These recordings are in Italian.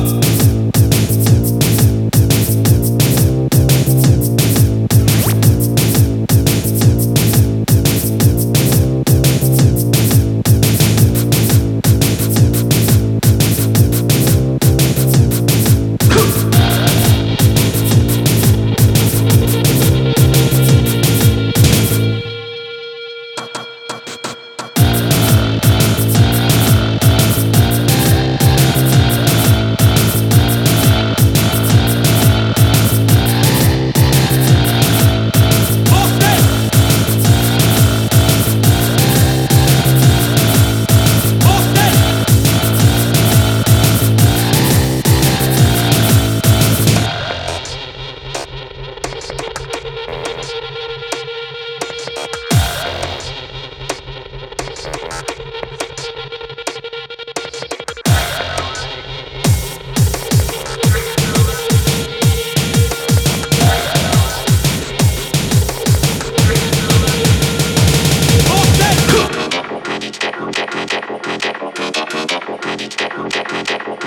It's.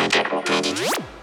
Interno.